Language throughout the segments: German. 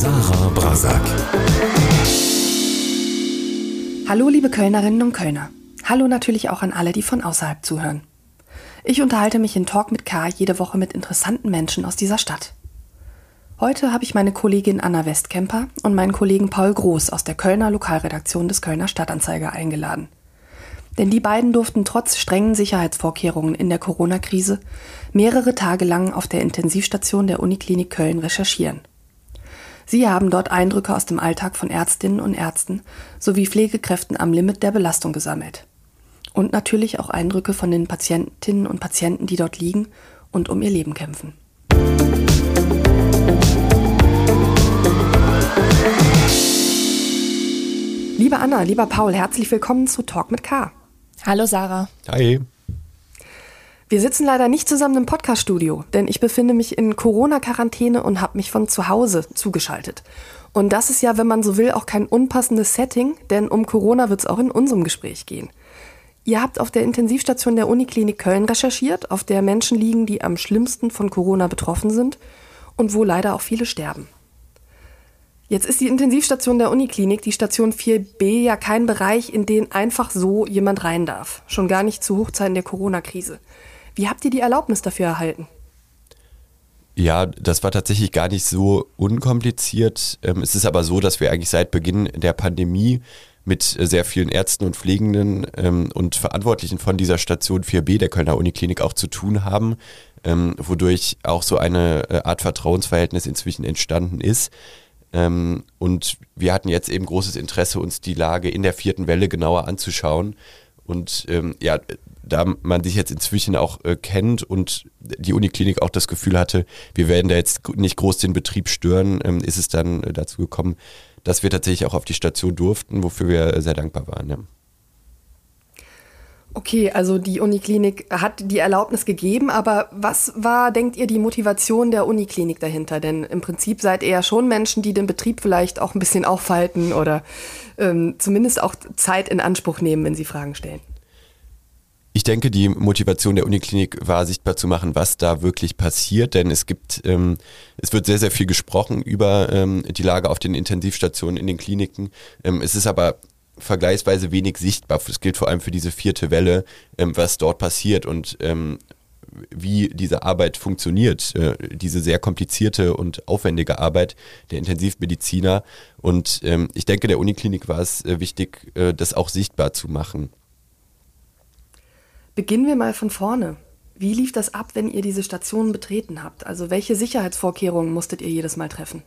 Sarah Brasak. Hallo liebe Kölnerinnen und Kölner. Hallo natürlich auch an alle, die von außerhalb zuhören. Ich unterhalte mich in Talk mit K jede Woche mit interessanten Menschen aus dieser Stadt. Heute habe ich meine Kollegin Anna Westkemper und meinen Kollegen Paul Groß aus der Kölner Lokalredaktion des Kölner Stadtanzeiger eingeladen. Denn die beiden durften trotz strengen Sicherheitsvorkehrungen in der Corona-Krise mehrere Tage lang auf der Intensivstation der Uniklinik Köln recherchieren. Sie haben dort Eindrücke aus dem Alltag von Ärztinnen und Ärzten sowie Pflegekräften am Limit der Belastung gesammelt. Und natürlich auch Eindrücke von den Patientinnen und Patienten, die dort liegen und um ihr Leben kämpfen. Liebe Anna, lieber Paul, herzlich willkommen zu Talk mit K. Hallo Sarah. Hi. Wir sitzen leider nicht zusammen im Podcaststudio, denn ich befinde mich in Corona-Quarantäne und habe mich von zu Hause zugeschaltet. Und das ist ja, wenn man so will, auch kein unpassendes Setting, denn um Corona wird es auch in unserem Gespräch gehen. Ihr habt auf der Intensivstation der Uniklinik Köln recherchiert, auf der Menschen liegen, die am schlimmsten von Corona betroffen sind und wo leider auch viele sterben. Jetzt ist die Intensivstation der Uniklinik, die Station 4b, ja kein Bereich, in den einfach so jemand rein darf. Schon gar nicht zu Hochzeiten der Corona-Krise. Wie habt ihr die Erlaubnis dafür erhalten? Ja, das war tatsächlich gar nicht so unkompliziert. Ähm, es ist aber so, dass wir eigentlich seit Beginn der Pandemie mit sehr vielen Ärzten und Pflegenden ähm, und Verantwortlichen von dieser Station 4b der Kölner Uniklinik auch zu tun haben, ähm, wodurch auch so eine äh, Art Vertrauensverhältnis inzwischen entstanden ist. Und wir hatten jetzt eben großes Interesse, uns die Lage in der vierten Welle genauer anzuschauen. Und ähm, ja, da man sich jetzt inzwischen auch äh, kennt und die Uniklinik auch das Gefühl hatte, wir werden da jetzt nicht groß den Betrieb stören, ähm, ist es dann äh, dazu gekommen, dass wir tatsächlich auch auf die Station durften, wofür wir sehr dankbar waren. Ja. Okay, also die Uniklinik hat die Erlaubnis gegeben, aber was war, denkt ihr, die Motivation der Uniklinik dahinter? Denn im Prinzip seid ihr ja schon Menschen, die den Betrieb vielleicht auch ein bisschen aufhalten oder ähm, zumindest auch Zeit in Anspruch nehmen, wenn sie Fragen stellen. Ich denke, die Motivation der Uniklinik war sichtbar zu machen, was da wirklich passiert, denn es gibt, ähm, es wird sehr, sehr viel gesprochen über ähm, die Lage auf den Intensivstationen in den Kliniken. Ähm, es ist aber vergleichsweise wenig sichtbar. Das gilt vor allem für diese vierte Welle, ähm, was dort passiert und ähm, wie diese Arbeit funktioniert, äh, diese sehr komplizierte und aufwendige Arbeit der Intensivmediziner. Und ähm, ich denke, der Uniklinik war es äh, wichtig, äh, das auch sichtbar zu machen. Beginnen wir mal von vorne. Wie lief das ab, wenn ihr diese Station betreten habt? Also welche Sicherheitsvorkehrungen musstet ihr jedes Mal treffen?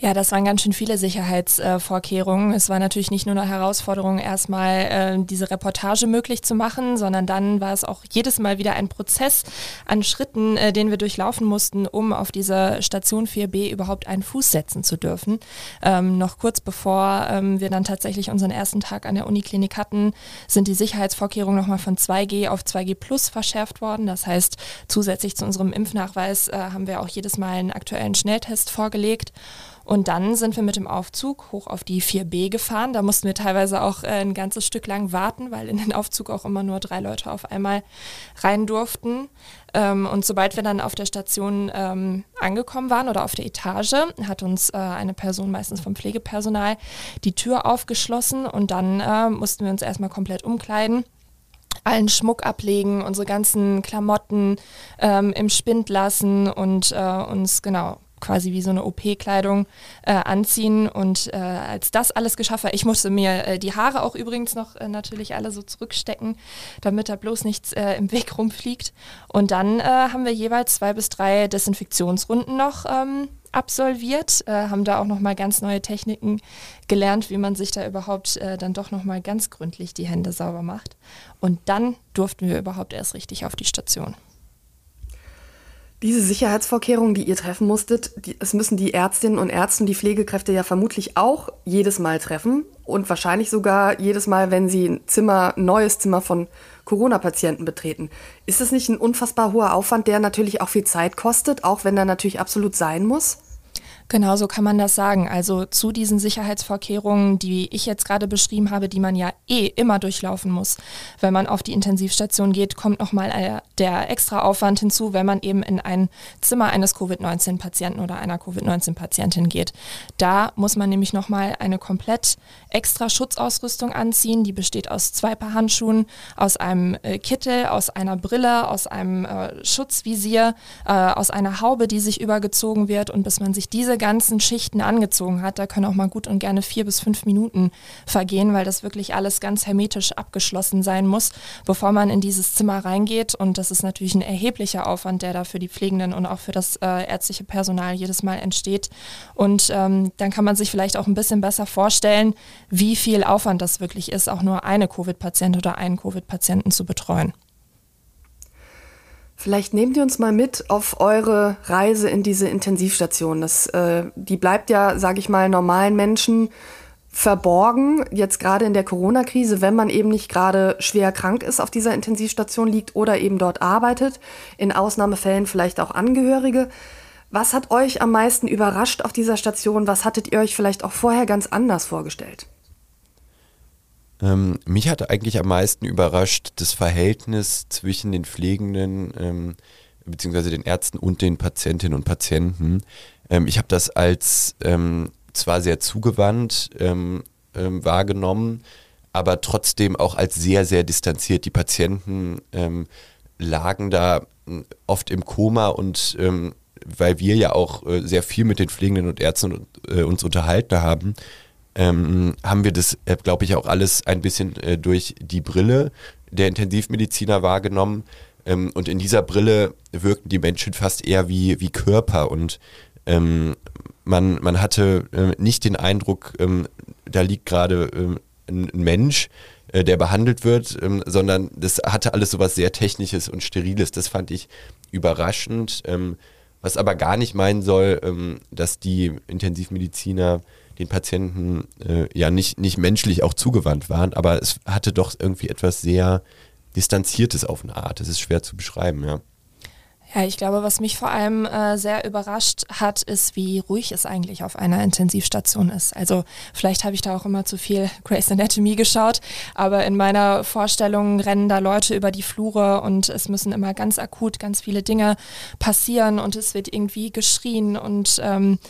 Ja, das waren ganz schön viele Sicherheitsvorkehrungen. es war natürlich nicht nur eine Herausforderung, erstmal äh, diese Reportage möglich zu machen, sondern dann war es auch jedes Mal wieder ein Prozess an Schritten, äh, den wir durchlaufen mussten, um auf dieser Station 4b überhaupt einen Fuß setzen zu dürfen. Ähm, noch kurz bevor ähm, wir dann tatsächlich unseren ersten Tag an der Uniklinik hatten, sind die Sicherheitsvorkehrungen nochmal von 2G auf 2G Plus verschärft worden. Das heißt, zusätzlich zu unserem Impfnachweis äh, haben wir auch jedes Mal einen aktuellen Schnelltest vorgelegt. Und dann sind wir mit dem Aufzug hoch auf die 4B gefahren. Da mussten wir teilweise auch äh, ein ganzes Stück lang warten, weil in den Aufzug auch immer nur drei Leute auf einmal rein durften. Ähm, und sobald wir dann auf der Station ähm, angekommen waren oder auf der Etage, hat uns äh, eine Person, meistens vom Pflegepersonal, die Tür aufgeschlossen und dann äh, mussten wir uns erstmal komplett umkleiden allen Schmuck ablegen, unsere ganzen Klamotten ähm, im Spind lassen und äh, uns genau quasi wie so eine OP-Kleidung äh, anziehen. Und äh, als das alles geschafft war, ich musste mir äh, die Haare auch übrigens noch äh, natürlich alle so zurückstecken, damit da bloß nichts äh, im Weg rumfliegt. Und dann äh, haben wir jeweils zwei bis drei Desinfektionsrunden noch ähm, absolviert, haben da auch nochmal ganz neue Techniken gelernt, wie man sich da überhaupt dann doch nochmal ganz gründlich die Hände sauber macht. Und dann durften wir überhaupt erst richtig auf die Station. Diese Sicherheitsvorkehrungen, die ihr treffen musstet, die, es müssen die Ärztinnen und Ärzte, die Pflegekräfte ja vermutlich auch jedes Mal treffen und wahrscheinlich sogar jedes Mal, wenn sie ein Zimmer, neues Zimmer von Corona-Patienten betreten. Ist es nicht ein unfassbar hoher Aufwand, der natürlich auch viel Zeit kostet, auch wenn er natürlich absolut sein muss? Genau so kann man das sagen. Also zu diesen Sicherheitsvorkehrungen, die ich jetzt gerade beschrieben habe, die man ja eh immer durchlaufen muss. Wenn man auf die Intensivstation geht, kommt nochmal der extra Aufwand hinzu, wenn man eben in ein Zimmer eines Covid-19-Patienten oder einer Covid-19-Patientin geht. Da muss man nämlich nochmal eine komplett extra Schutzausrüstung anziehen. Die besteht aus zwei Paar Handschuhen, aus einem äh, Kittel, aus einer Brille, aus einem äh, Schutzvisier, äh, aus einer Haube, die sich übergezogen wird. Und bis man sich diese diese ganzen Schichten angezogen hat, da können auch mal gut und gerne vier bis fünf Minuten vergehen, weil das wirklich alles ganz hermetisch abgeschlossen sein muss, bevor man in dieses Zimmer reingeht. Und das ist natürlich ein erheblicher Aufwand, der da für die Pflegenden und auch für das äh, ärztliche Personal jedes Mal entsteht. Und ähm, dann kann man sich vielleicht auch ein bisschen besser vorstellen, wie viel Aufwand das wirklich ist, auch nur eine Covid-Patient oder einen Covid-Patienten zu betreuen. Vielleicht nehmt ihr uns mal mit auf eure Reise in diese Intensivstation. Das, äh, die bleibt ja, sage ich mal, normalen Menschen verborgen, jetzt gerade in der Corona-Krise, wenn man eben nicht gerade schwer krank ist, auf dieser Intensivstation liegt oder eben dort arbeitet, in Ausnahmefällen vielleicht auch Angehörige. Was hat euch am meisten überrascht auf dieser Station? Was hattet ihr euch vielleicht auch vorher ganz anders vorgestellt? Ähm, mich hat eigentlich am meisten überrascht das Verhältnis zwischen den Pflegenden ähm, beziehungsweise den Ärzten und den Patientinnen und Patienten. Ähm, ich habe das als ähm, zwar sehr zugewandt ähm, ähm, wahrgenommen, aber trotzdem auch als sehr, sehr distanziert. Die Patienten lagen da oft im Koma und weil wir ja auch äh, sehr viel mit den Pflegenden und Ärzten äh, uns unterhalten haben, ähm, haben wir das, äh, glaube ich, auch alles ein bisschen äh, durch die Brille der Intensivmediziner wahrgenommen. Ähm, und in dieser Brille wirkten die Menschen fast eher wie, wie Körper und ähm, man, man hatte äh, nicht den Eindruck, ähm, da liegt gerade ähm, ein, ein Mensch, äh, der behandelt wird, ähm, sondern das hatte alles so was sehr Technisches und Steriles. Das fand ich überraschend, was aber gar nicht meinen soll, dass die Intensivmediziner den Patienten äh, ja nicht, nicht menschlich auch zugewandt waren, aber es hatte doch irgendwie etwas sehr Distanziertes auf eine Art. Das ist schwer zu beschreiben, ja. Ja, ich glaube, was mich vor allem äh, sehr überrascht hat, ist, wie ruhig es eigentlich auf einer Intensivstation ist. Also vielleicht habe ich da auch immer zu viel Grey's Anatomy geschaut, aber in meiner Vorstellung rennen da Leute über die Flure und es müssen immer ganz akut ganz viele Dinge passieren und es wird irgendwie geschrien und ähm,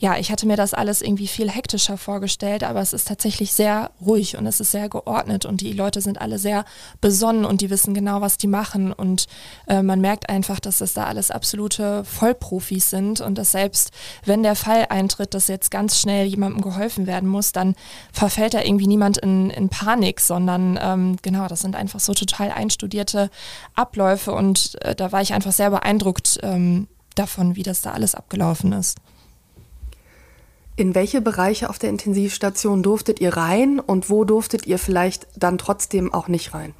ja, ich hatte mir das alles irgendwie viel hektischer vorgestellt, aber es ist tatsächlich sehr ruhig und es ist sehr geordnet und die Leute sind alle sehr besonnen und die wissen genau, was die machen und äh, man merkt einfach, dass das da alles absolute Vollprofis sind und dass selbst wenn der Fall eintritt, dass jetzt ganz schnell jemandem geholfen werden muss, dann verfällt da irgendwie niemand in, in Panik, sondern ähm, genau, das sind einfach so total einstudierte Abläufe und äh, da war ich einfach sehr beeindruckt ähm, davon, wie das da alles abgelaufen ist. In welche Bereiche auf der Intensivstation durftet ihr rein und wo durftet ihr vielleicht dann trotzdem auch nicht rein?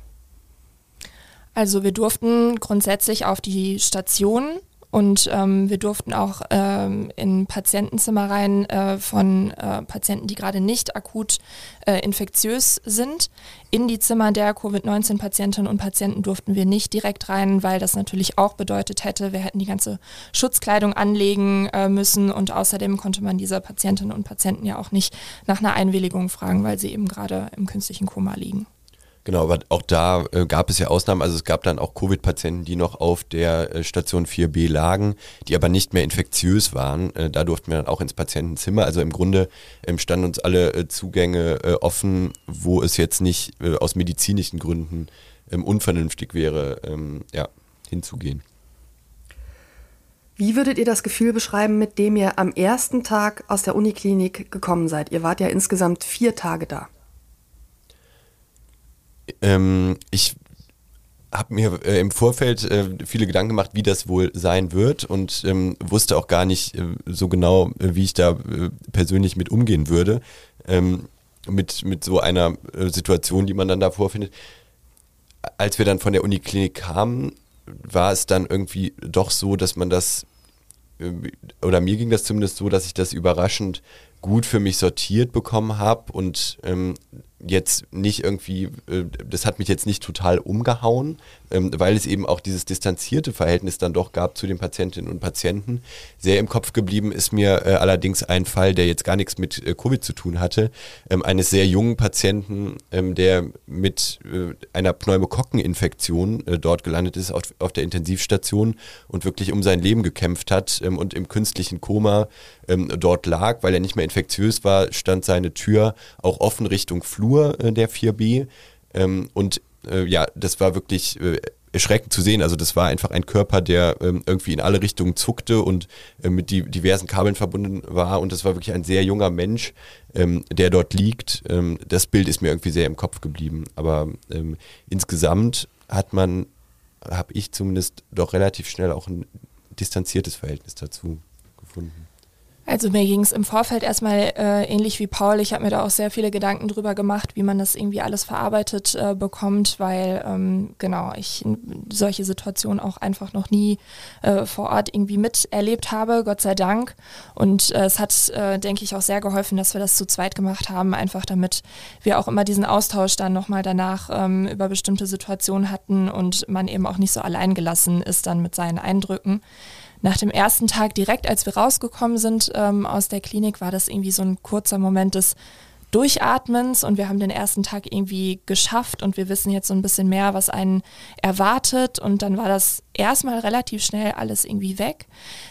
Also wir durften grundsätzlich auf die Station und ähm, wir durften auch ähm, in Patientenzimmer rein äh, von äh, Patienten, die gerade nicht akut äh, infektiös sind. In die Zimmer der Covid-19-Patientinnen und Patienten durften wir nicht direkt rein, weil das natürlich auch bedeutet hätte, wir hätten die ganze Schutzkleidung anlegen äh, müssen und außerdem konnte man diese Patientinnen und Patienten ja auch nicht nach einer Einwilligung fragen, weil sie eben gerade im künstlichen Koma liegen. Genau, aber auch da äh, gab es ja Ausnahmen. Also es gab dann auch Covid-Patienten, die noch auf der äh, Station 4b lagen, die aber nicht mehr infektiös waren. Äh, da durften wir dann auch ins Patientenzimmer. Also im Grunde ähm, standen uns alle äh, Zugänge äh, offen, wo es jetzt nicht äh, aus medizinischen Gründen ähm, unvernünftig wäre, ähm, ja, hinzugehen. Wie würdet ihr das Gefühl beschreiben, mit dem ihr am ersten Tag aus der Uniklinik gekommen seid? Ihr wart ja insgesamt vier Tage da. Ähm, ich habe mir äh, im Vorfeld äh, viele Gedanken gemacht, wie das wohl sein wird und ähm, wusste auch gar nicht äh, so genau, äh, wie ich da äh, persönlich mit umgehen würde, ähm, mit, mit so einer äh, Situation, die man dann da vorfindet. Als wir dann von der Uniklinik kamen, war es dann irgendwie doch so, dass man das, oder mir ging das zumindest so, dass ich das überraschend gut für mich sortiert bekommen habe und ähm, jetzt nicht irgendwie, äh, das hat mich jetzt nicht total umgehauen, ähm, weil es eben auch dieses distanzierte Verhältnis dann doch gab zu den Patientinnen und Patienten. Sehr im Kopf geblieben ist mir äh, allerdings ein Fall, der jetzt gar nichts mit äh, Covid zu tun hatte, ähm, eines sehr jungen Patienten, ähm, der mit äh, einer Pneumokokkeninfektion äh, dort gelandet ist auf, auf, der Intensivstation und wirklich um sein Leben gekämpft hat ähm, und im künstlichen Koma ähm, dort lag, weil er nicht mehr infektiös war, stand seine Tür auch offen Richtung Flur äh, der 4B ähm, und äh, ja, das war wirklich äh, erschreckend zu sehen. Also das war einfach ein Körper, der ähm, irgendwie in alle Richtungen zuckte und äh, mit die, diversen Kabeln verbunden war. Und das war wirklich ein sehr junger Mensch, ähm, der dort liegt. Ähm, das Bild ist mir irgendwie sehr im Kopf geblieben. Aber ähm, insgesamt hat man, habe ich zumindest doch relativ schnell auch ein distanziertes Verhältnis dazu gefunden. Also mir ging es im Vorfeld erstmal äh, ähnlich wie Paul. Ich habe mir da auch sehr viele Gedanken drüber gemacht, wie man das irgendwie alles verarbeitet äh, bekommt, weil ähm, genau ich solche Situationen auch einfach noch nie äh, vor Ort irgendwie miterlebt habe, Gott sei Dank. Und äh, es hat, äh, denke ich, auch sehr geholfen, dass wir das zu zweit gemacht haben, einfach damit wir auch immer diesen Austausch dann nochmal danach ähm, über bestimmte Situationen hatten und man eben auch nicht so alleingelassen ist dann mit seinen Eindrücken nach dem ersten Tag, direkt als wir rausgekommen sind ähm, aus der Klinik, war das irgendwie so ein kurzer Moment des Durchatmens und wir haben den ersten Tag irgendwie geschafft und wir wissen jetzt so ein bisschen mehr, was einen erwartet und dann war das erstmal relativ schnell alles irgendwie weg.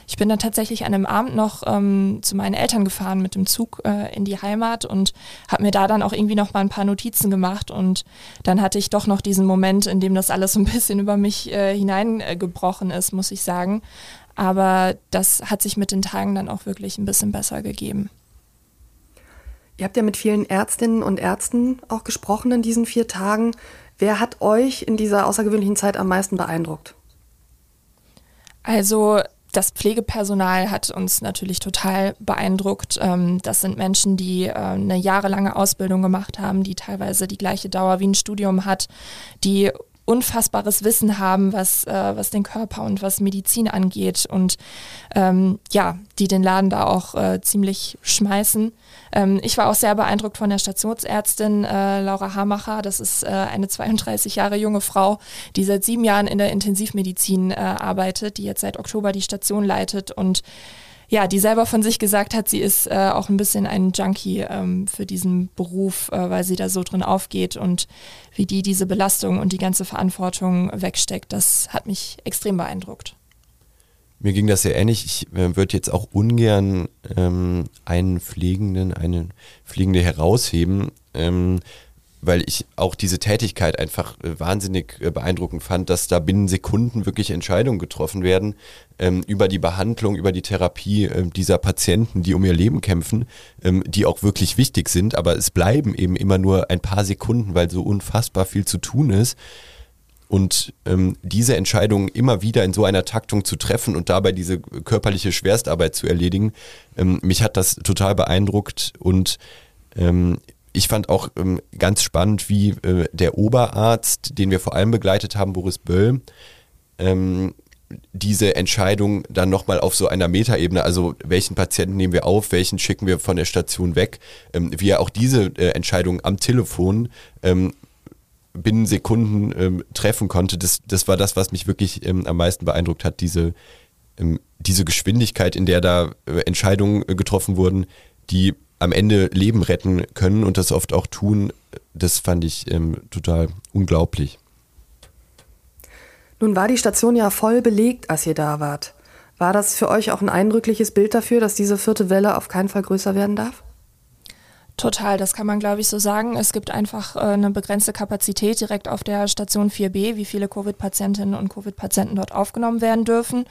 Ich bin dann tatsächlich an einem Abend noch ähm, zu meinen Eltern gefahren mit dem Zug äh, in die Heimat und habe mir da dann auch irgendwie noch mal ein paar Notizen gemacht und dann hatte ich doch noch diesen Moment, in dem das alles so ein bisschen über mich äh, hineingebrochen ist, muss ich sagen. Aber das hat sich mit den Tagen dann auch wirklich ein bisschen besser gegeben. Ihr habt ja mit vielen Ärztinnen und Ärzten auch gesprochen in diesen vier Tagen. Wer hat euch in dieser außergewöhnlichen Zeit am meisten beeindruckt? Also das Pflegepersonal hat uns natürlich total beeindruckt. Ähm, das sind Menschen, die äh, eine jahrelange Ausbildung gemacht haben, die teilweise die gleiche Dauer wie ein Studium hat, die unfassbares Wissen haben, was, äh, was den Körper und was Medizin angeht und ähm, ja, die den Laden da auch äh, ziemlich schmeißen. Ähm, ich war auch sehr beeindruckt von der Stationsärztin äh, Laura Hamacher. Das ist äh, eine 32 Jahre junge Frau, die seit sieben Jahren in der Intensivmedizin äh, arbeitet, die jetzt seit Oktober die Station leitet und ja, die selber von sich gesagt hat, sie ist äh, auch ein bisschen ein Junkie ähm, für diesen Beruf, äh, weil sie da so drin aufgeht und wie die diese Belastung und die ganze Verantwortung wegsteckt, das hat mich extrem beeindruckt. Mir ging das sehr ähnlich. Ich äh, würde jetzt auch ungern ähm, einen Pflegenden, eine Pflegende herausheben. Ähm, weil ich auch diese Tätigkeit einfach äh, wahnsinnig äh, beeindruckend fand, dass da binnen Sekunden wirklich Entscheidungen getroffen werden ähm, über die Behandlung, über die Therapie äh, dieser Patienten, die um ihr Leben kämpfen, ähm, die auch wirklich wichtig sind, aber es bleiben eben immer nur ein paar Sekunden, weil so unfassbar viel zu tun ist. Und ähm, diese Entscheidungen immer wieder in so einer Taktung zu treffen und dabei diese körperliche Schwerstarbeit zu erledigen, ähm, mich hat das total beeindruckt und ähm, ich fand auch ähm, ganz spannend, wie äh, der Oberarzt, den wir vor allem begleitet haben, Boris Böll, ähm, diese Entscheidung dann nochmal auf so einer Metaebene, also welchen Patienten nehmen wir auf, welchen schicken wir von der Station weg, ähm, wie er auch diese äh, Entscheidung am Telefon ähm, binnen Sekunden ähm, treffen konnte, das, das war das, was mich wirklich ähm, am meisten beeindruckt hat, diese, ähm, diese Geschwindigkeit, in der da äh, Entscheidungen äh, getroffen wurden, die am Ende Leben retten können und das oft auch tun, das fand ich ähm, total unglaublich. Nun war die Station ja voll belegt, als ihr da wart. War das für euch auch ein eindrückliches Bild dafür, dass diese vierte Welle auf keinen Fall größer werden darf? Total, das kann man glaube ich so sagen. Es gibt einfach äh, eine begrenzte Kapazität direkt auf der Station 4b, wie viele Covid-Patientinnen und Covid-Patienten dort aufgenommen werden dürfen.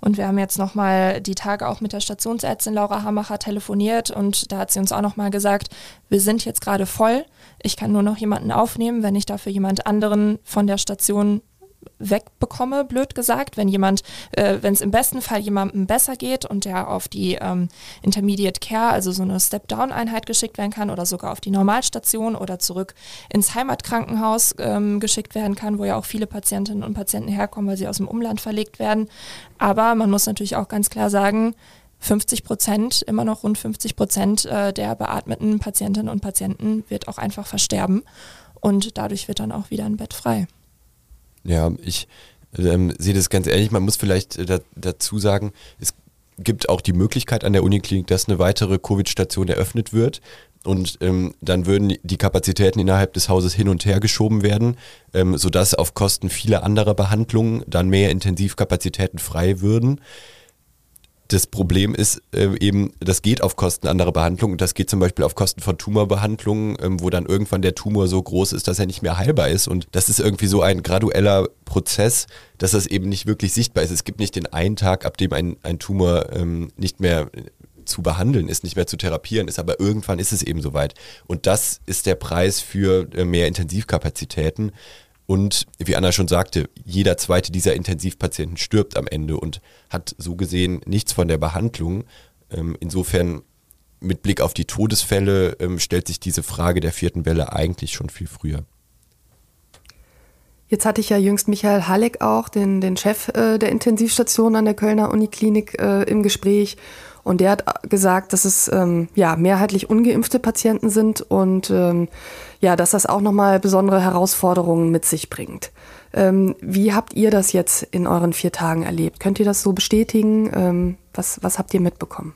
Und wir haben jetzt nochmal die Tage auch mit der Stationsärztin Laura Hamacher telefoniert und da hat sie uns auch nochmal gesagt, wir sind jetzt gerade voll. Ich kann nur noch jemanden aufnehmen, wenn ich dafür jemand anderen von der Station wegbekomme, blöd gesagt. Wenn jemand, äh, wenn es im besten Fall jemandem besser geht und der auf die ähm, Intermediate Care, also so eine Step-Down-Einheit geschickt werden kann oder sogar auf die Normalstation oder zurück ins Heimatkrankenhaus ähm, geschickt werden kann, wo ja auch viele Patientinnen und Patienten herkommen, weil sie aus dem Umland verlegt werden. Aber man muss natürlich auch ganz klar sagen, 50 Prozent, immer noch rund 50 Prozent äh, der beatmeten Patientinnen und Patienten wird auch einfach versterben und dadurch wird dann auch wieder ein Bett frei. Ja, ich ähm, sehe das ganz ehrlich. Man muss vielleicht äh, da, dazu sagen, es gibt auch die Möglichkeit an der Uniklinik, dass eine weitere Covid-Station eröffnet wird. Und ähm, dann würden die Kapazitäten innerhalb des Hauses hin und her geschoben werden, ähm, sodass auf Kosten vieler anderer Behandlungen dann mehr Intensivkapazitäten frei würden das Problem ist äh, eben, das geht auf Kosten anderer Behandlungen. Das geht zum Beispiel auf Kosten von Tumorbehandlungen, ähm, wo dann irgendwann der Tumor so groß ist, dass er nicht mehr heilbar ist. Und das ist irgendwie so ein gradueller Prozess, dass das eben nicht wirklich sichtbar ist. Es gibt nicht den einen Tag, ab dem ein, ein Tumor ähm, nicht mehr zu behandeln ist, nicht mehr zu therapieren ist, aber irgendwann ist es eben soweit. Und das ist der Preis für äh, mehr Intensivkapazitäten. Und wie Anna schon sagte, jeder zweite dieser Intensivpatienten stirbt am Ende und hat so gesehen nichts von der Behandlung. Ähm, insofern mit Blick auf die Todesfälle ähm, stellt sich diese Frage der vierten Welle eigentlich schon viel früher. Jetzt hatte ich ja jüngst Michael Halleck auch, den, den Chef äh, der Intensivstation an der Kölner Uniklinik, äh, im Gespräch. Und der hat gesagt, dass es ähm, ja, mehrheitlich ungeimpfte Patienten sind und ähm, ja, dass das auch nochmal besondere Herausforderungen mit sich bringt. Ähm, wie habt ihr das jetzt in euren vier Tagen erlebt? Könnt ihr das so bestätigen? Ähm, was, was habt ihr mitbekommen?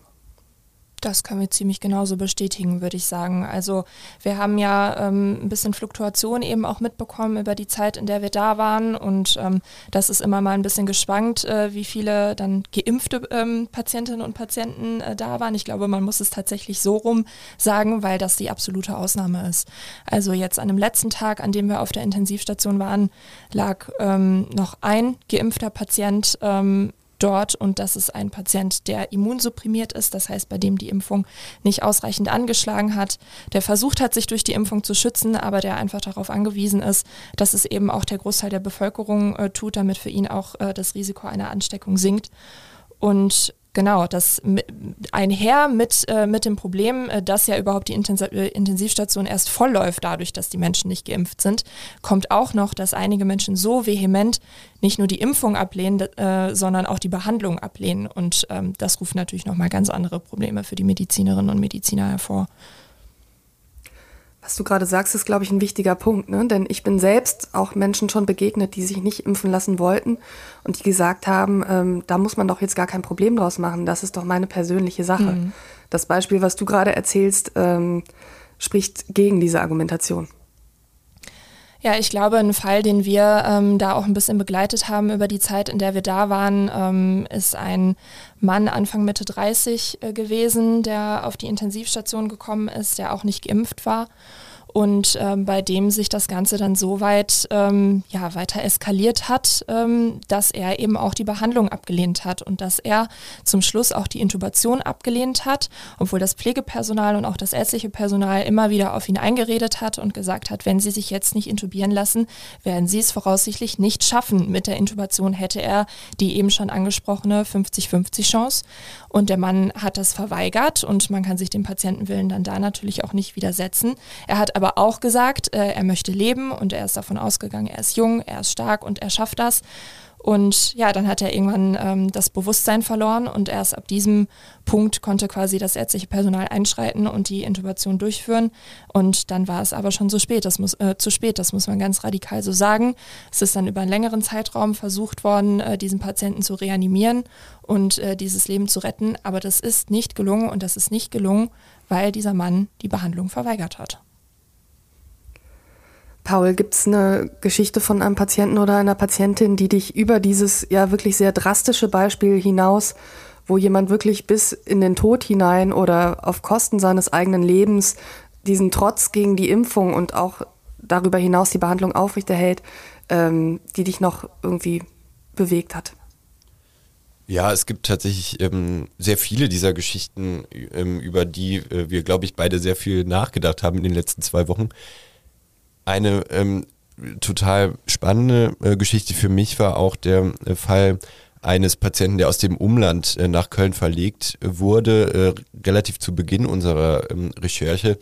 Das können wir ziemlich genauso bestätigen, würde ich sagen. Also wir haben ja ähm, ein bisschen Fluktuation eben auch mitbekommen über die Zeit, in der wir da waren. Und ähm, das ist immer mal ein bisschen geschwankt, äh, wie viele dann geimpfte ähm, Patientinnen und Patienten äh, da waren. Ich glaube, man muss es tatsächlich so rum sagen, weil das die absolute Ausnahme ist. Also jetzt an dem letzten Tag, an dem wir auf der Intensivstation waren, lag ähm, noch ein geimpfter Patient ähm, dort und das ist ein Patient, der immunsupprimiert ist, das heißt, bei dem die Impfung nicht ausreichend angeschlagen hat, der versucht hat, sich durch die Impfung zu schützen, aber der einfach darauf angewiesen ist, dass es eben auch der Großteil der Bevölkerung äh, tut, damit für ihn auch äh, das Risiko einer Ansteckung sinkt. Und Genau, das einher mit, äh, mit dem Problem, äh, dass ja überhaupt die äh, Intensivstation erst vollläuft dadurch, dass die Menschen nicht geimpft sind, kommt auch noch, dass einige Menschen so vehement nicht nur die Impfung ablehnen, äh, sondern auch die Behandlung ablehnen. Und ähm, das ruft natürlich nochmal ganz andere Probleme für die Medizinerinnen und Mediziner hervor. Was du gerade sagst, ist, glaube ich, ein wichtiger Punkt, ne? denn ich bin selbst auch Menschen schon begegnet, die sich nicht impfen lassen wollten und die gesagt haben, ähm, da muss man doch jetzt gar kein Problem draus machen, das ist doch meine persönliche Sache. Mhm. Das Beispiel, was du gerade erzählst, ähm, spricht gegen diese Argumentation. Ja, ich glaube, ein Fall, den wir ähm, da auch ein bisschen begleitet haben über die Zeit, in der wir da waren, ähm, ist ein Mann Anfang Mitte 30 äh, gewesen, der auf die Intensivstation gekommen ist, der auch nicht geimpft war und ähm, bei dem sich das Ganze dann so weit ähm, ja, weiter eskaliert hat, ähm, dass er eben auch die Behandlung abgelehnt hat und dass er zum Schluss auch die Intubation abgelehnt hat, obwohl das Pflegepersonal und auch das ärztliche Personal immer wieder auf ihn eingeredet hat und gesagt hat, wenn Sie sich jetzt nicht intubieren lassen, werden Sie es voraussichtlich nicht schaffen. Mit der Intubation hätte er die eben schon angesprochene 50-50 Chance und der Mann hat das verweigert und man kann sich dem Patientenwillen dann da natürlich auch nicht widersetzen. Er hat aber auch gesagt, äh, er möchte leben und er ist davon ausgegangen, er ist jung, er ist stark und er schafft das. Und ja, dann hat er irgendwann ähm, das Bewusstsein verloren und erst ab diesem Punkt konnte quasi das ärztliche Personal einschreiten und die Intubation durchführen. Und dann war es aber schon so spät, das muss, äh, zu spät, das muss man ganz radikal so sagen. Es ist dann über einen längeren Zeitraum versucht worden, äh, diesen Patienten zu reanimieren und äh, dieses Leben zu retten. Aber das ist nicht gelungen und das ist nicht gelungen, weil dieser Mann die Behandlung verweigert hat. Paul, gibt es eine Geschichte von einem Patienten oder einer Patientin, die dich über dieses ja wirklich sehr drastische Beispiel hinaus, wo jemand wirklich bis in den Tod hinein oder auf Kosten seines eigenen Lebens diesen Trotz gegen die Impfung und auch darüber hinaus die Behandlung aufrechterhält, ähm, die dich noch irgendwie bewegt hat? Ja, es gibt tatsächlich ähm, sehr viele dieser Geschichten, ähm, über die äh, wir, glaube ich, beide sehr viel nachgedacht haben in den letzten zwei Wochen. Eine ähm, total spannende äh, Geschichte für mich war auch der äh, Fall eines Patienten, der aus dem Umland äh, nach Köln verlegt wurde, äh, relativ zu Beginn unserer ähm, Recherche.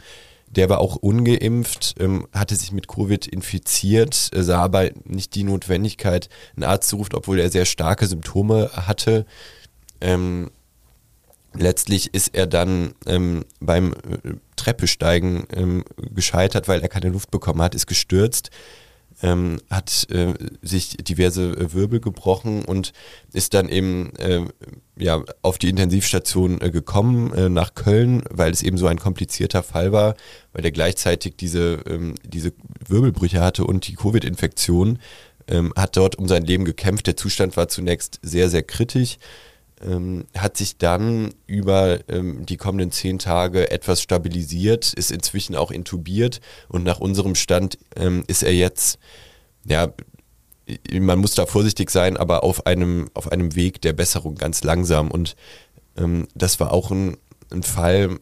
Der war auch ungeimpft, ähm, hatte sich mit Covid infiziert, äh, sah aber nicht die Notwendigkeit, einen Arzt zu rufen, obwohl er sehr starke Symptome hatte. Ähm, letztlich ist er dann ähm, beim äh, Treppesteigen ähm, gescheitert, weil er keine Luft bekommen hat, ist gestürzt, ähm, hat äh, sich diverse äh, Wirbel gebrochen und ist dann eben äh, ja, auf die Intensivstation äh, gekommen äh, nach Köln, weil es eben so ein komplizierter Fall war, weil er gleichzeitig diese, ähm, diese Wirbelbrüche hatte und die Covid-Infektion, ähm, hat dort um sein Leben gekämpft. Der Zustand war zunächst sehr, sehr kritisch ähm, hat sich dann über ähm, die kommenden zehn Tage etwas stabilisiert, ist inzwischen auch intubiert und nach unserem Stand ähm, ist er jetzt, ja, man muss da vorsichtig sein, aber auf einem, auf einem Weg der Besserung ganz langsam. Und ähm, das war auch ein, ein Fall,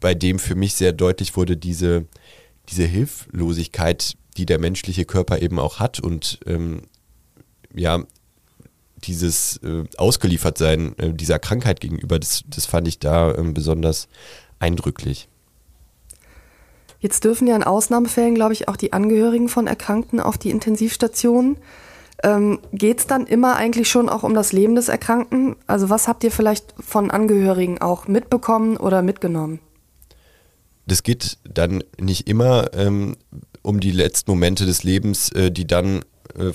bei dem für mich sehr deutlich wurde, diese, diese Hilflosigkeit, die der menschliche Körper eben auch hat und ähm, ja, dieses äh, Ausgeliefertsein äh, dieser Krankheit gegenüber, das, das fand ich da äh, besonders eindrücklich. Jetzt dürfen ja in Ausnahmefällen, glaube ich, auch die Angehörigen von Erkrankten auf die Intensivstationen. Ähm, Geht es dann immer eigentlich schon auch um das Leben des Erkrankten? Also was habt ihr vielleicht von Angehörigen auch mitbekommen oder mitgenommen? Das geht dann nicht immer ähm, um die letzten Momente des Lebens, äh, die dann äh,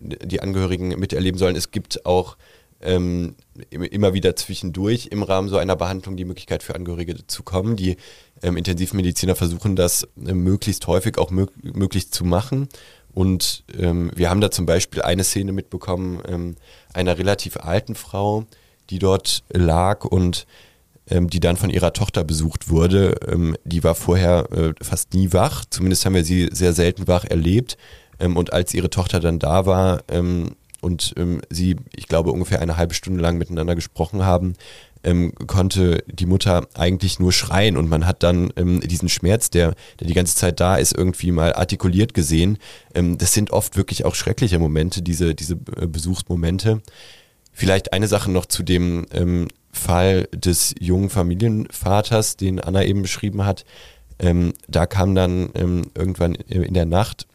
die Angehörigen miterleben sollen. Es gibt auch ähm, immer wieder zwischendurch im Rahmen so einer Behandlung die Möglichkeit für Angehörige zu kommen. Die ähm, Intensivmediziner versuchen das äh, möglichst häufig auch mög möglich zu machen. Und ähm, wir haben da zum Beispiel eine Szene mitbekommen, ähm, einer relativ alten Frau, die dort lag und ähm, die dann von ihrer Tochter besucht wurde. Ähm, die war vorher äh, fast nie wach, zumindest haben wir sie sehr selten wach erlebt. Ähm, und als ihre Tochter dann da war ähm, und ähm, sie, ich glaube, ungefähr eine halbe Stunde lang miteinander gesprochen haben, ähm, konnte die Mutter eigentlich nur schreien und man hat dann ähm, diesen Schmerz, der, der die ganze Zeit da ist, irgendwie mal artikuliert gesehen. Ähm, das sind oft wirklich auch schreckliche Momente, diese, diese äh, Besuchsmomente. Vielleicht eine Sache noch zu dem ähm, Fall des jungen Familienvaters, den Anna eben beschrieben hat. Ähm, da kam dann ähm, irgendwann in der Nacht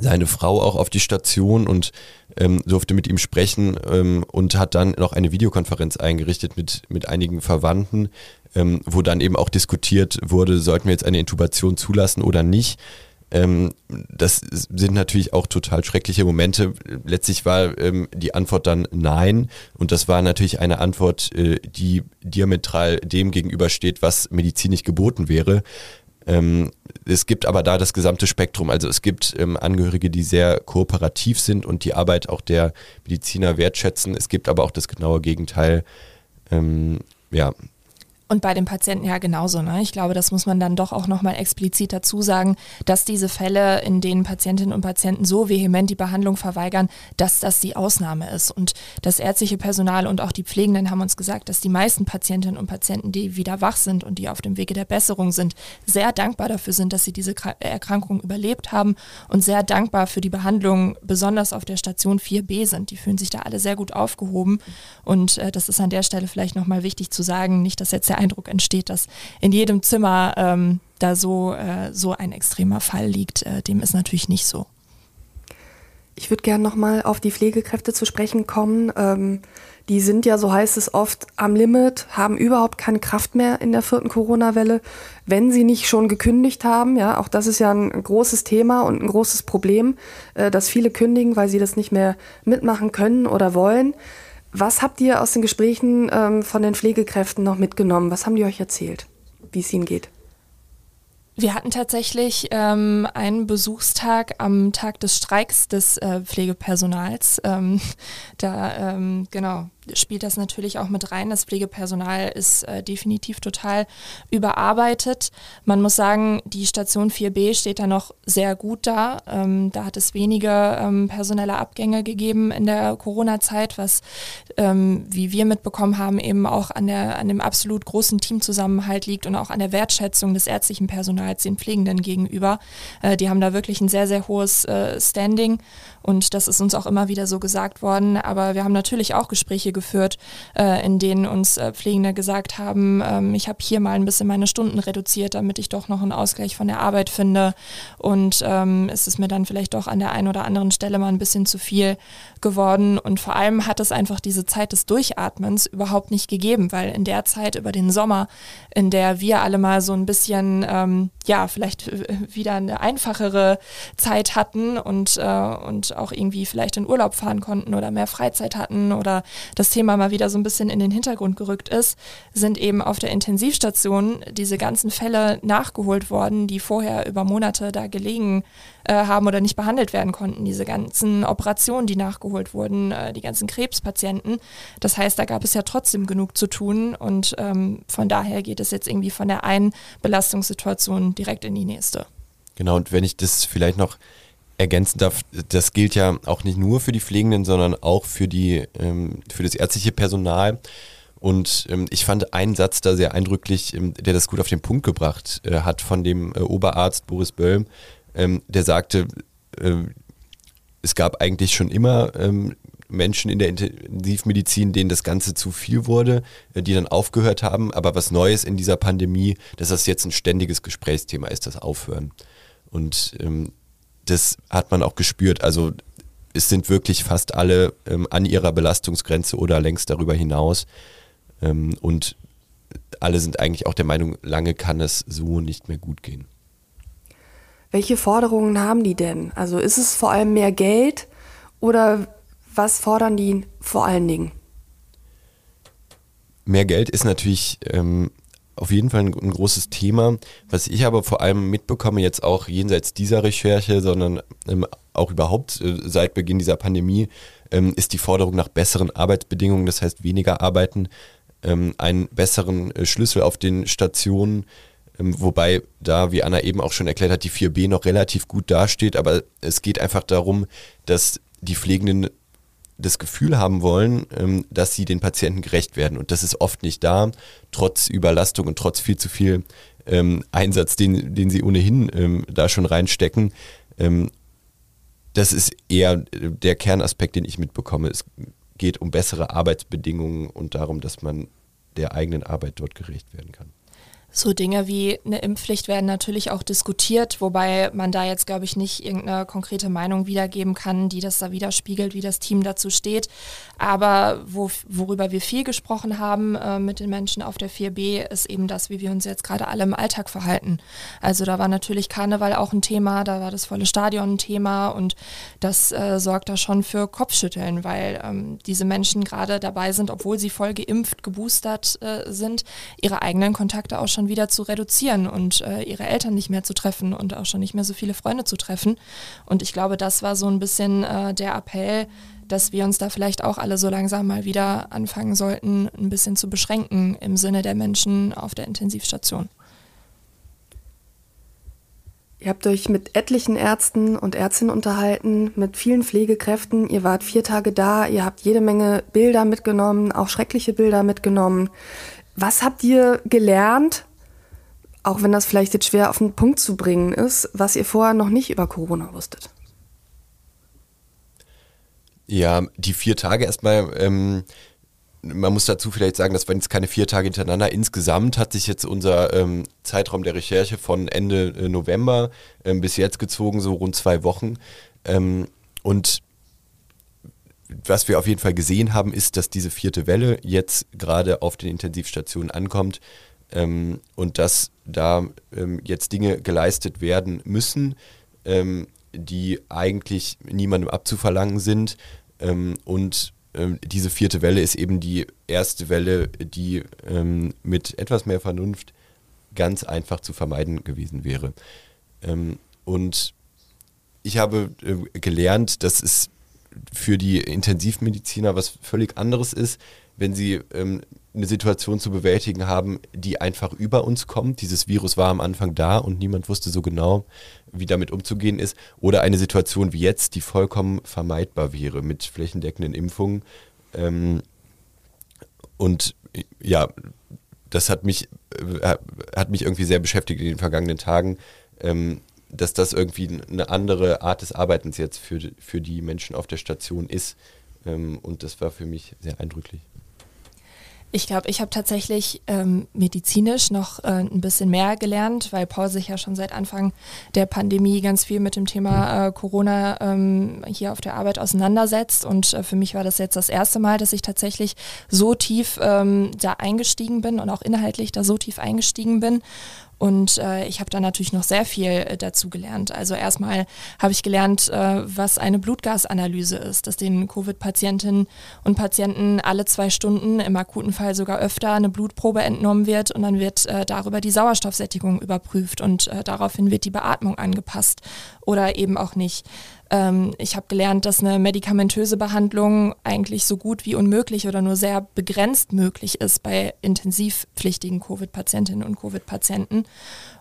seine Frau auch auf die Station und ähm, durfte mit ihm sprechen ähm, und hat dann noch eine Videokonferenz eingerichtet mit, mit einigen Verwandten, ähm, wo dann eben auch diskutiert wurde, sollten wir jetzt eine Intubation zulassen oder nicht. Ähm, das sind natürlich auch total schreckliche Momente. Letztlich war ähm, die Antwort dann nein und das war natürlich eine Antwort, äh, die diametral dem gegenübersteht, was medizinisch geboten wäre. Ähm, es gibt aber da das gesamte Spektrum. Also es gibt ähm, Angehörige, die sehr kooperativ sind und die Arbeit auch der Mediziner wertschätzen. Es gibt aber auch das genaue Gegenteil. Ähm, ja, und bei den Patienten ja genauso. Ne? Ich glaube, das muss man dann doch auch nochmal explizit dazu sagen, dass diese Fälle, in denen Patientinnen und Patienten so vehement die Behandlung verweigern, dass das die Ausnahme ist. Und das ärztliche Personal und auch die Pflegenden haben uns gesagt, dass die meisten Patientinnen und Patienten, die wieder wach sind und die auf dem Wege der Besserung sind, sehr dankbar dafür sind, dass sie diese Erkrankung überlebt haben und sehr dankbar für die Behandlung, besonders auf der Station 4b sind. Die fühlen sich da alle sehr gut aufgehoben. Und äh, das ist an der Stelle vielleicht nochmal wichtig zu sagen, nicht, dass jetzt der Eindruck entsteht, dass in jedem Zimmer ähm, da so, äh, so ein extremer Fall liegt. Äh, dem ist natürlich nicht so. Ich würde gerne nochmal auf die Pflegekräfte zu sprechen kommen. Ähm, die sind ja, so heißt es oft, am Limit, haben überhaupt keine Kraft mehr in der vierten Corona-Welle, wenn sie nicht schon gekündigt haben. Ja, auch das ist ja ein großes Thema und ein großes Problem, äh, dass viele kündigen, weil sie das nicht mehr mitmachen können oder wollen. Was habt ihr aus den Gesprächen ähm, von den Pflegekräften noch mitgenommen? Was haben die euch erzählt, wie es ihnen geht? Wir hatten tatsächlich ähm, einen Besuchstag am Tag des Streiks des äh, Pflegepersonals. Ähm, da, ähm, genau, spielt das natürlich auch mit rein. Das Pflegepersonal ist äh, definitiv total überarbeitet. Man muss sagen, die Station 4b steht da noch sehr gut da. Ähm, da hat es wenige ähm, personelle Abgänge gegeben in der Corona-Zeit, was, ähm, wie wir mitbekommen haben, eben auch an, der, an dem absolut großen Teamzusammenhalt liegt und auch an der Wertschätzung des ärztlichen Personals den Pflegenden gegenüber. Äh, die haben da wirklich ein sehr, sehr hohes äh, Standing und das ist uns auch immer wieder so gesagt worden. Aber wir haben natürlich auch Gespräche geführt, äh, in denen uns äh, Pflegende gesagt haben, ähm, ich habe hier mal ein bisschen meine Stunden reduziert, damit ich doch noch einen Ausgleich von der Arbeit finde. Und ähm, es ist mir dann vielleicht doch an der einen oder anderen Stelle mal ein bisschen zu viel geworden. Und vor allem hat es einfach diese Zeit des Durchatmens überhaupt nicht gegeben, weil in der Zeit über den Sommer, in der wir alle mal so ein bisschen, ähm, ja, vielleicht wieder eine einfachere Zeit hatten und, äh, und auch irgendwie vielleicht in Urlaub fahren konnten oder mehr Freizeit hatten oder das Thema mal wieder so ein bisschen in den Hintergrund gerückt ist, sind eben auf der Intensivstation diese ganzen Fälle nachgeholt worden, die vorher über Monate da gelegen äh, haben oder nicht behandelt werden konnten. Diese ganzen Operationen, die nachgeholt wurden, äh, die ganzen Krebspatienten. Das heißt, da gab es ja trotzdem genug zu tun und ähm, von daher geht es jetzt irgendwie von der einen Belastungssituation direkt in die nächste. Genau, und wenn ich das vielleicht noch ergänzen darf, das gilt ja auch nicht nur für die Pflegenden, sondern auch für, die, ähm, für das ärztliche Personal. Und ähm, ich fand einen Satz da sehr eindrücklich, ähm, der das gut auf den Punkt gebracht äh, hat von dem äh, Oberarzt Boris Böll, ähm, der sagte, äh, es gab eigentlich schon immer ähm, Menschen in der Intensivmedizin, denen das Ganze zu viel wurde, äh, die dann aufgehört haben. Aber was Neues in dieser Pandemie, dass das jetzt ein ständiges Gesprächsthema ist, das Aufhören. Und ähm, das hat man auch gespürt. Also es sind wirklich fast alle ähm, an ihrer Belastungsgrenze oder längst darüber hinaus. Ähm, und alle sind eigentlich auch der Meinung, lange kann es so nicht mehr gut gehen. Welche Forderungen haben die denn? Also ist es vor allem mehr Geld oder was fordern die vor allen Dingen? Mehr Geld ist natürlich ähm, auf jeden Fall ein, ein, großes Thema. Was ich aber vor allem mitbekomme, jetzt auch jenseits dieser Recherche, sondern ähm, auch überhaupt äh, seit Beginn dieser Pandemie, ähm, ist die Forderung nach besseren Arbeitsbedingungen, das heißt weniger arbeiten, ähm, einen besseren äh, Schlüssel auf den Stationen, ähm, wobei da, wie Anna eben auch schon erklärt hat, die 4b noch relativ gut dasteht, aber es geht einfach darum, dass die Pflegenden das Gefühl haben wollen, ähm, dass sie den Patienten gerecht werden. Und das ist oft nicht da, trotz Überlastung und trotz viel zu viel ähm, Einsatz, den, den sie ohnehin da schon reinstecken. das ist eher der Kernaspekt, den ich mitbekomme. Es geht um bessere Arbeitsbedingungen und darum, dass man der eigenen Arbeit dort gerecht werden kann. So Dinge wie eine Impfpflicht werden natürlich auch diskutiert, wobei man da jetzt, glaube ich, nicht irgendeine konkrete Meinung wiedergeben kann, die das da widerspiegelt, wie das Team dazu steht. Aber wo, worüber wir viel gesprochen haben äh, mit den Menschen auf der 4B, ist eben das, wie wir uns jetzt gerade alle im Alltag verhalten. Also da war natürlich Karneval auch ein Thema, da war das volle Stadion ein Thema und das äh, sorgt da schon für Kopfschütteln, weil ähm, diese Menschen gerade dabei sind, obwohl sie voll geimpft, geboostert äh, sind, ihre eigenen Kontakte auch schon schon wieder zu reduzieren und äh, ihre Eltern nicht mehr zu treffen und auch schon nicht mehr so viele Freunde zu treffen. Und ich glaube, das war so ein bisschen äh, der Appell, dass wir uns da vielleicht auch alle so langsam mal wieder anfangen sollten, ein bisschen zu beschränken im Sinne der Menschen auf der Intensivstation. Ihr habt euch mit etlichen Ärzten und Ärztinnen unterhalten, mit vielen Pflegekräften. Ihr wart vier Tage da, ihr habt jede Menge Bilder mitgenommen, auch schreckliche Bilder mitgenommen. Was habt ihr gelernt, auch wenn das vielleicht jetzt schwer auf den Punkt zu bringen ist, was ihr vorher noch nicht über Corona wusstet? Ja, die vier Tage erstmal, ähm, man muss dazu vielleicht sagen, das waren jetzt keine vier Tage hintereinander. Insgesamt hat sich jetzt unser ähm, Zeitraum der Recherche von Ende äh, November ähm, bis jetzt gezogen, so rund zwei Wochen. Ähm, und was wir auf jeden Fall gesehen haben, ist, dass diese vierte Welle jetzt gerade auf den Intensivstationen ankommt ähm, und dass da ähm, jetzt Dinge geleistet werden müssen, ähm, die eigentlich niemandem abzuverlangen sind. Ähm, und ähm, diese vierte Welle ist eben die erste Welle, die ähm, mit etwas mehr Vernunft ganz einfach zu vermeiden gewesen wäre. und ich habe äh, gelernt, dass es für die Intensivmediziner was völlig anderes ist, wenn sie ähm, eine Situation zu bewältigen haben, die einfach über uns kommt. Dieses Virus war am Anfang da und niemand wusste so genau, wie damit umzugehen ist. Oder eine Situation wie jetzt, die vollkommen vermeidbar wäre mit flächendeckenden Impfungen. Ähm, und ja, das hat mich, äh, hat mich irgendwie sehr beschäftigt in den vergangenen Tagen. Ähm, dass das irgendwie eine andere Art des Arbeitens jetzt für, für die Menschen auf der Station ist. Ähm, und das war für mich sehr eindrücklich. Ich glaube, ich habe tatsächlich ähm, medizinisch noch äh, ein bisschen mehr gelernt, weil Paul sich ja schon seit Anfang der Pandemie ganz viel mit dem Thema äh, Corona ähm, hier auf der Arbeit auseinandersetzt. Und äh, für mich war das jetzt das erste Mal, dass ich tatsächlich so tief ähm, da eingestiegen bin und auch inhaltlich da so tief eingestiegen bin. Und äh, ich habe da natürlich noch sehr viel äh, dazu gelernt. Also erstmal habe ich gelernt, äh, was eine Blutgasanalyse ist, dass den Covid-Patientinnen und Patienten alle zwei Stunden, im akuten Fall sogar öfter, eine Blutprobe entnommen wird und dann wird äh, darüber die Sauerstoffsättigung überprüft und äh, daraufhin wird die Beatmung angepasst oder eben auch nicht. Ähm, ich habe gelernt, dass eine medikamentöse Behandlung eigentlich so gut wie unmöglich oder nur sehr begrenzt möglich ist bei intensivpflichtigen Covid-Patientinnen und Covid-Patienten.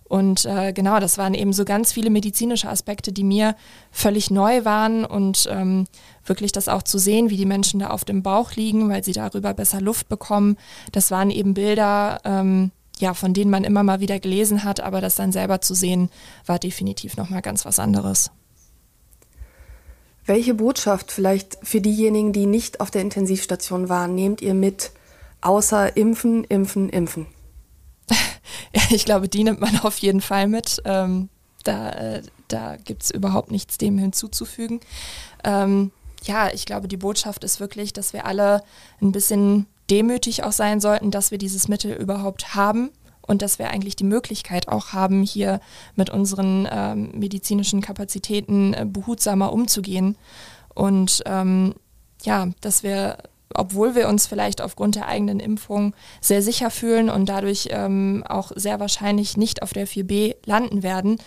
Und äh, genau, das waren eben so ganz viele medizinische Aspekte, die mir völlig neu waren und ähm, wirklich das auch zu sehen, wie die Menschen da auf dem Bauch liegen, weil sie darüber besser Luft bekommen. Das waren eben Bilder, ähm, ja, von denen man immer mal wieder gelesen hat, aber das dann selber zu sehen, war definitiv nochmal ganz was anderes. Welche Botschaft vielleicht für diejenigen, die nicht auf der Intensivstation waren, nehmt ihr mit, außer impfen, impfen, impfen? ich glaube, die nimmt man auf jeden Fall mit. Ähm, da äh, da gibt es überhaupt nichts dem hinzuzufügen. Ähm, ja, ich glaube, die Botschaft ist wirklich, dass wir alle ein bisschen demütig auch sein sollten, dass wir dieses Mittel überhaupt haben und dass wir eigentlich die Möglichkeit auch haben, hier mit unseren ähm, medizinischen Kapazitäten äh, behutsamer umzugehen. Und ähm, ja, dass wir, obwohl wir uns vielleicht aufgrund der eigenen Impfung sehr sicher fühlen und dadurch ähm, auch sehr wahrscheinlich nicht auf der 4b landen werden,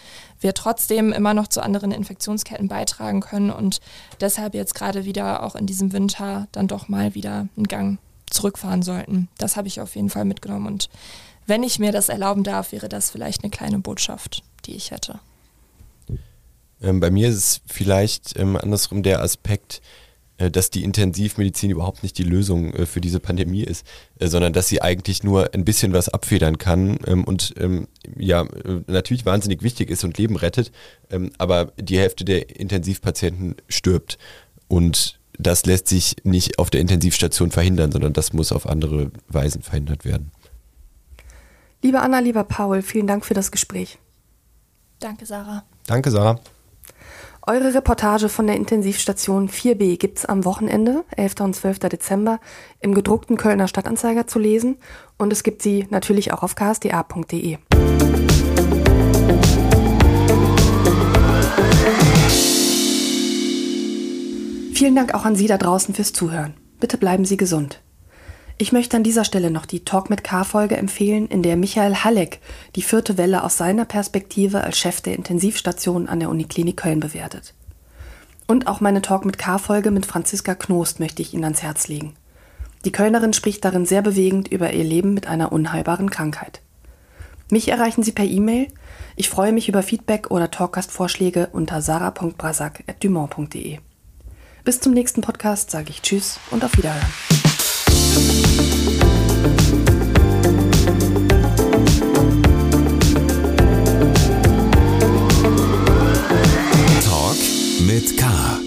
wir trotzdem immer noch zu anderen Infektionsketten beitragen können und deshalb jetzt gerade wieder auch in diesem Winter dann doch mal wieder einen Gang zurückfahren sollten. Das habe ich auf jeden Fall mitgenommen und wenn ich mir das erlauben darf, wäre das vielleicht eine kleine Botschaft, die ich hätte. Ähm, bei mir ist es vielleicht ähm, andersrum der Aspekt, äh, dass die Intensivmedizin überhaupt nicht die Lösung äh, für diese Pandemie ist, äh, sondern dass sie eigentlich nur ein bisschen was abfedern kann ähm, und ähm, ja, äh, natürlich wahnsinnig wichtig ist und Leben rettet, ähm, aber die Hälfte der Intensivpatienten stirbt. Und das lässt sich nicht auf der Intensivstation verhindern, sondern das muss auf andere Weisen verhindert werden. Liebe Anna, lieber Paul, vielen Dank für das Gespräch. Danke, Sarah. Danke, Sarah. Eure Reportage von der Intensivstation 4b gibt es am Wochenende, 11. und 12. Dezember, im gedruckten Kölner Stadtanzeiger zu lesen und es gibt sie natürlich auch auf ksda.de. Vielen Dank auch an Sie da draußen fürs Zuhören. Bitte bleiben Sie gesund. Ich möchte an dieser Stelle noch die Talk mit K-Folge empfehlen, in der Michael Halleck die vierte Welle aus seiner Perspektive als Chef der Intensivstation an der Uniklinik Köln bewertet. Und auch meine Talk mit K-Folge mit Franziska Knost möchte ich Ihnen ans Herz legen. Die Kölnerin spricht darin sehr bewegend über ihr Leben mit einer unheilbaren Krankheit. Mich erreichen Sie per E-Mail. Ich freue mich über Feedback oder Talkgastvorschläge unter sarah.brasak.dumont.de. Bis zum nächsten Podcast sage ich Tschüss und auf Wiederhören. Talk mit K.